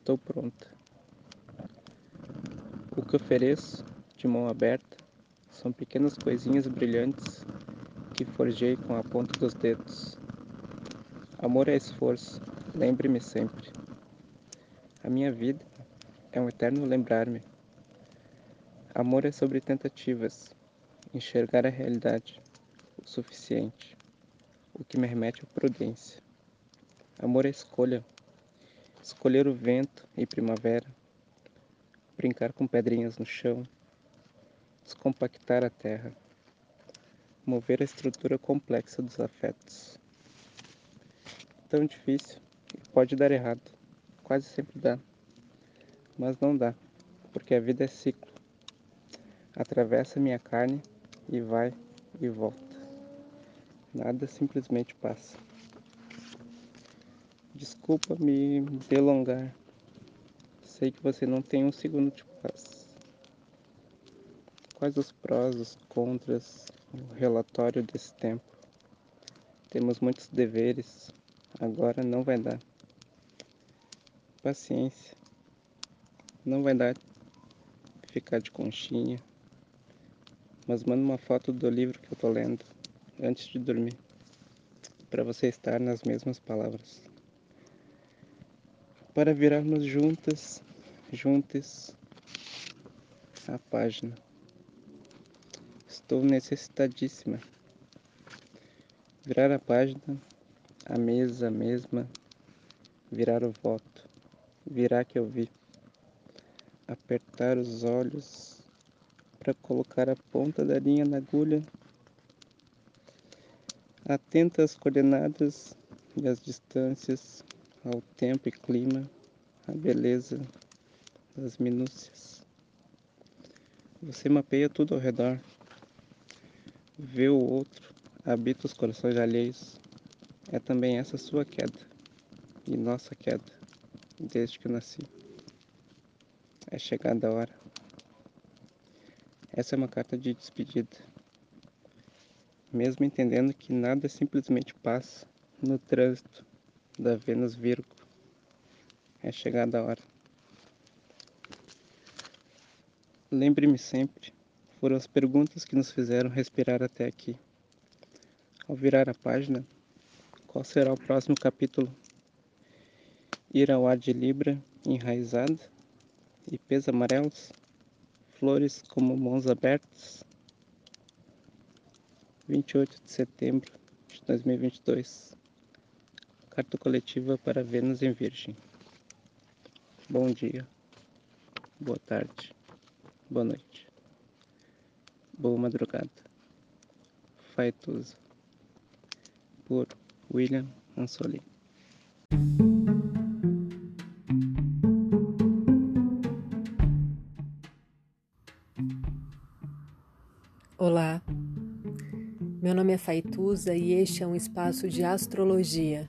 Estou pronta. O que ofereço, de mão aberta, são pequenas coisinhas brilhantes que forjei com a ponta dos dedos. Amor é esforço, lembre-me sempre. A minha vida é um eterno lembrar-me. Amor é sobre tentativas, enxergar a realidade, o suficiente, o que me remete à prudência. Amor é escolha, escolher o vento e primavera, brincar com pedrinhas no chão, descompactar a terra, mover a estrutura complexa dos afetos. Tão difícil pode dar errado, quase sempre dá, mas não dá, porque a vida é ciclo. Atravessa minha carne e vai e volta. Nada simplesmente passa. Desculpa me delongar. Sei que você não tem um segundo de paz. Quais os prós, os contras, o relatório desse tempo? Temos muitos deveres, agora não vai dar. Paciência. Não vai dar ficar de conchinha. Mas manda uma foto do livro que eu tô lendo antes de dormir, para você estar nas mesmas palavras para virarmos juntas, juntas a página. Estou necessitadíssima. Virar a página, a mesa mesma, virar o voto, virar que eu vi. Apertar os olhos para colocar a ponta da linha na agulha. Atenta às coordenadas e às distâncias ao tempo e clima, à beleza das minúcias. Você mapeia tudo ao redor, vê o outro, habita os corações alheios. É também essa sua queda e nossa queda, desde que eu nasci. É chegada a hora. Essa é uma carta de despedida. Mesmo entendendo que nada simplesmente passa no trânsito da Vênus Virgo. É chegada a hora. Lembre-me sempre, foram as perguntas que nos fizeram respirar até aqui. Ao virar a página, qual será o próximo capítulo? Ir ao ar de Libra enraizado e pés amarelos, flores como mãos abertas. 28 de setembro de 2022 Carta coletiva para Vênus em Virgem. Bom dia, boa tarde, boa noite, boa madrugada. Faitoso. Por William Ansoli. Olá, meu nome é Faituza e este é um espaço de astrologia